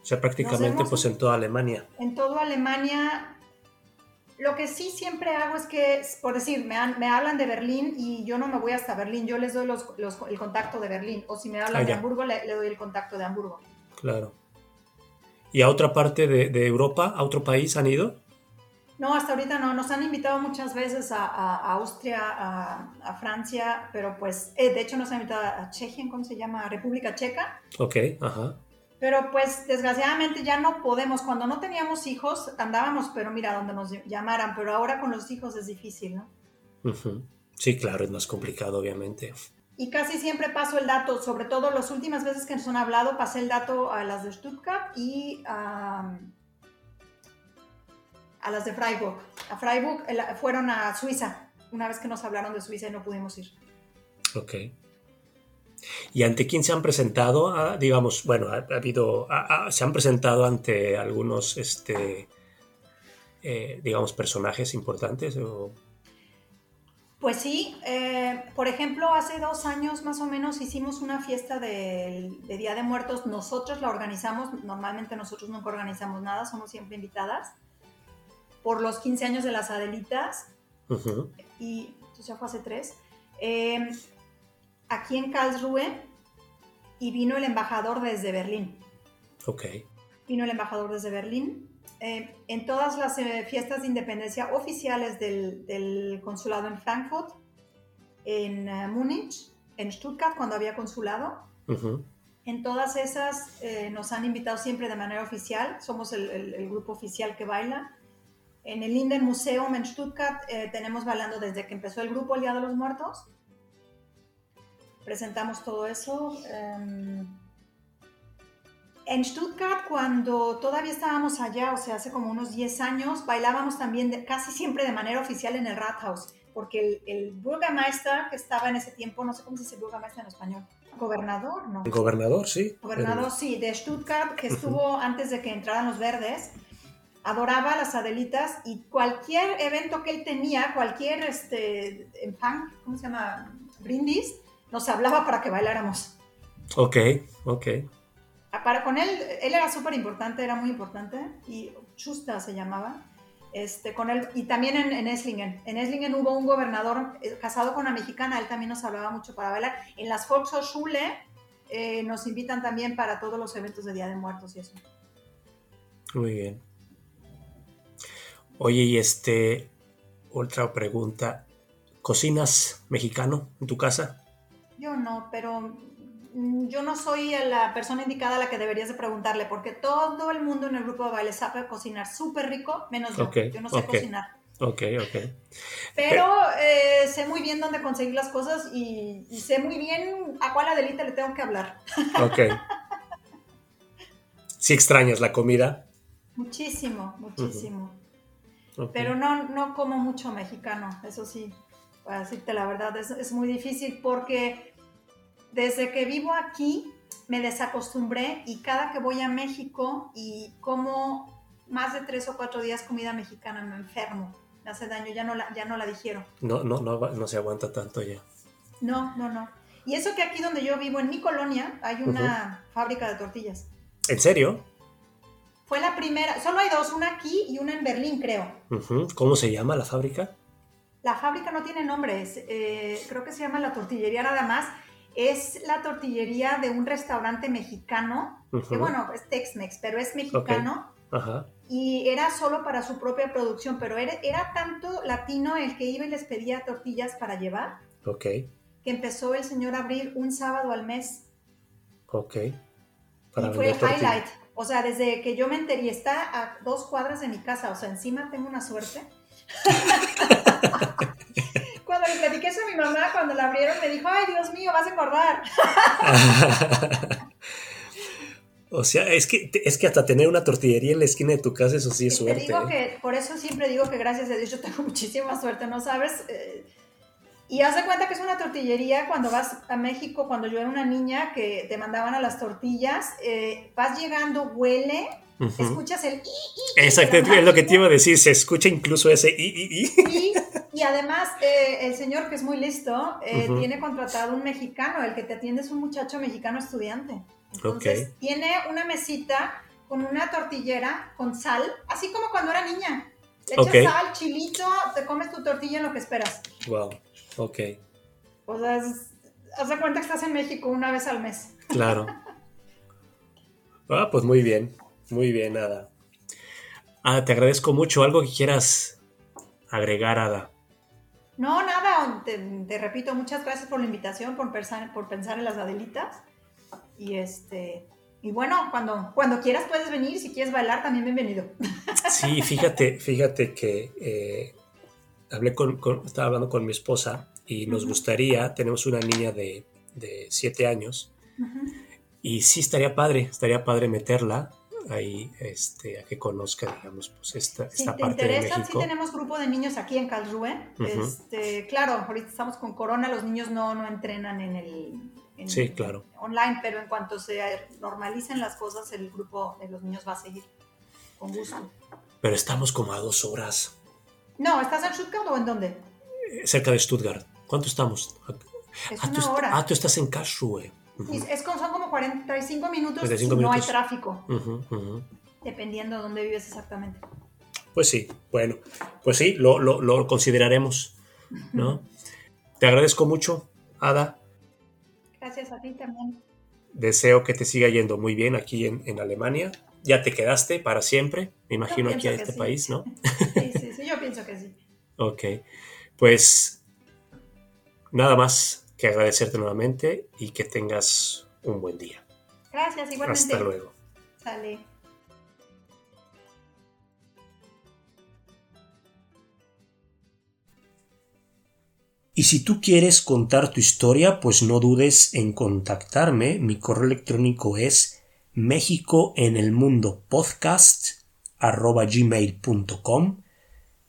O sea, prácticamente pues en toda Alemania. En toda Alemania. Lo que sí siempre hago es que, por decir, me, me hablan de Berlín y yo no me voy hasta Berlín, yo les doy los, el contacto de Berlín. O si me hablan ah, de Hamburgo, le, doy el contacto de Hamburgo. Claro. ¿Y a otra parte de, de Europa, a otro país han ido? No, hasta ahorita no. Nos han invitado muchas veces a, Austria, a, Francia, pero pues, eh, de hecho nos han invitado a Chequia, ¿cómo se llama? República Checa. Ok, ajá. Pero pues desgraciadamente ya no podemos. Cuando no teníamos hijos andábamos, pero mira, donde nos llamaran. Pero ahora con los hijos es difícil, ¿no? Sí, claro, es más complicado, obviamente. Y casi siempre paso el dato, sobre todo las últimas veces que nos han hablado, pasé el dato a las de Stuttgart y a a las de Freiburg. a Freiburg, fueron a Suiza, una vez que nos hablaron de Suiza y no pudimos ir. Ok. ¿Y ante quién se han presentado? Ah, digamos, bueno, ha, habido, se han presentado ante algunos, este, eh, digamos, personajes importantes o... Pues sí, eh, por ejemplo, hace dos años más o menos hicimos una fiesta de, Día de Muertos. Nosotros la organizamos, normalmente nosotros nunca organizamos nada, somos siempre invitadas, por los 15 años de las Adelitas. Y eso ya fue hace tres. Eh, aquí en Karlsruhe y vino el embajador desde Berlín. Ok. Vino el embajador desde Berlín eh, en todas las eh, fiestas de independencia oficiales del, consulado en Frankfurt, en uh, Múnich, en Stuttgart cuando había consulado. En todas esas nos han invitado siempre de manera oficial, somos el, grupo oficial que baila. En el Linden Museum en Stuttgart tenemos bailando desde que empezó el grupo El Día de los Muertos. Presentamos todo eso. Em, en Stuttgart, cuando todavía estábamos allá, o sea, hace como unos 10 años, bailábamos también casi siempre de manera oficial en el Rathaus, porque el, el Bürgermeister que estaba en ese tiempo, no sé cómo se dice Bürgermeister en español, gobernador, ¿no? Gobernador, sí. Gobernador, sí, de Stuttgart, que estuvo antes de que entraran los verdes, adoraba a las Adelitas y cualquier evento que él tenía, cualquier este, empang, ¿cómo se llama? Brindis, nos hablaba para que bailáramos. Ok, ok. Para con él, él era súper importante, era muy importante, y Chusta se llamaba, este, con él, y también en, en Esslingen. En Esslingen hubo un gobernador eh, casado con una mexicana, él también nos hablaba mucho para bailar. En las Volkshochschule eh, nos invitan también para todos los eventos de Día de Muertos y eso. Muy bien. Oye, y este, otra pregunta, ¿cocinas mexicano en tu casa? Yo no, pero Mm, yo no soy la persona indicada a la que deberías de preguntarle, porque todo el mundo en el grupo de baile sabe cocinar súper rico, menos yo. yo no sé cocinar. Ok, ok. Pero eh, sé muy bien dónde conseguir las cosas y, sé muy bien a cuál Adelita le tengo que hablar. [LAUGHS] Ok. ¿Sí extrañas la comida? Muchísimo, muchísimo. Pero no, no como mucho mexicano, eso sí, para decirte la verdad, es, es muy difícil porque desde que vivo aquí me desacostumbré y cada que voy a México y como más de tres o cuatro días comida mexicana me enfermo, me hace daño, ya no la, ya no la digiero. No, no, no, no se aguanta tanto ya. No, no, no. Y eso que aquí donde yo vivo, en mi colonia, hay una fábrica de tortillas. ¿En serio? Fue la primera, solo hay dos, una aquí y una en Berlín, creo. ¿Cómo se llama la fábrica? La fábrica no tiene nombre, eh, creo que se llama la tortillería nada más es la tortillería de un restaurante mexicano, que bueno, es Tex-Mex, pero es mexicano. Y era solo para su propia producción, pero era, era, tanto latino el que iba y les pedía tortillas para llevar. Ok. Que empezó el señor a abrir un sábado al mes. Ok. y fue el highlight. O sea, desde que yo me enteré, está a dos cuadras de mi casa, o sea, encima tengo una suerte. [LAUGHS] cuando le platiqué eso a mi mamá, cuando la abrieron, me dijo, ay, Dios mío, vas a engordar. [LAUGHS] o sea, es que, es que hasta tener una tortillería en la esquina de tu casa, eso sí es suerte. Te digo ¿eh? que, por eso siempre digo que gracias a Dios yo tengo [LAUGHS] muchísima suerte, ¿no sabes? Eh, y haz de cuenta que es una tortillería cuando vas a México, cuando yo era una niña, que te mandaban a las tortillas, eh, vas llegando, huele, escuchas el i, Exacto, es lo que te iba a decir, se escucha incluso ese i, i, i. Y además, eh, el señor que es muy listo, eh, tiene contratado un mexicano, el que te atiende es un muchacho mexicano estudiante. Entonces, tiene una mesita con una tortillera con sal, así como cuando era niña. Le echas sal, chilito, te comes tu tortilla en lo que esperas. Wow, ok. O sea, haz de cuenta que estás en México una vez al mes. Claro. ah, pues muy bien, muy bien, Ada. Ah, te agradezco mucho. ¿Algo que quieras agregar, Ada? No, nada, te, repito, muchas gracias por la invitación, por pensar, por pensar en las Adelitas. Y este, y bueno, cuando, cuando quieras puedes venir, si quieres bailar también bienvenido. Sí, fíjate, fíjate que eh, hablé con, estaba hablando con mi esposa y nos gustaría, tenemos una niña de, de siete años y sí estaría padre, estaría padre meterla ahí este, a que conozca, digamos, pues esta, Si esta te parte de interesa, México. sí tenemos grupo de niños aquí en Karlsruhe. Ujú. este, claro, ahorita estamos con corona, los niños no, no entrenan en el en- Sí, claro. online, pero en cuanto se normalicen las cosas, el grupo de los niños va a seguir con gusto. Pero estamos como a dos horas No, ¿estás en Stuttgart o en dónde? eh, cerca de Stuttgart. ¿Cuánto estamos? Es Ah, tú, una est- hora. ah, tú estás en Karlsruhe. Ujú, Y es con- son como 45 minutos 45 si no hay minutos. tráfico, ujú, ujú. dependiendo de dónde vives exactamente. Pues sí, bueno, pues sí, lo, lo- lo consideraremos, ¿no? [LAUGHS] Te agradezco mucho, Ada. Gracias a ti también. Deseo que te siga yendo muy bien aquí en, en Alemania. Ya te quedaste para siempre, me imagino, aquí a este sí. país, ¿no? [LAUGHS] Sí, sí, sí, yo pienso que sí. Ok, pues nada más que agradecerte nuevamente y que tengas un buen día. Gracias, igualmente. Hasta luego. Sale. Y si tú quieres contar tu historia, pues no dudes en contactarme. Mi correo electrónico es México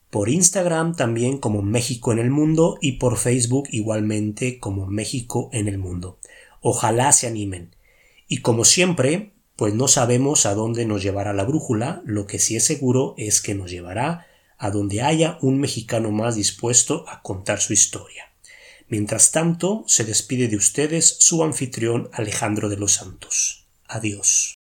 por Instagram también como México en el mundo y por Facebook igualmente como México en el mundo. Ojalá se animen. Y como siempre, pues no sabemos a dónde nos llevará la brújula, lo que sí es seguro es que nos llevará a donde haya un mexicano más dispuesto a contar su historia. Mientras tanto, se despide de ustedes su anfitrión Alejandro de los Santos. Adiós.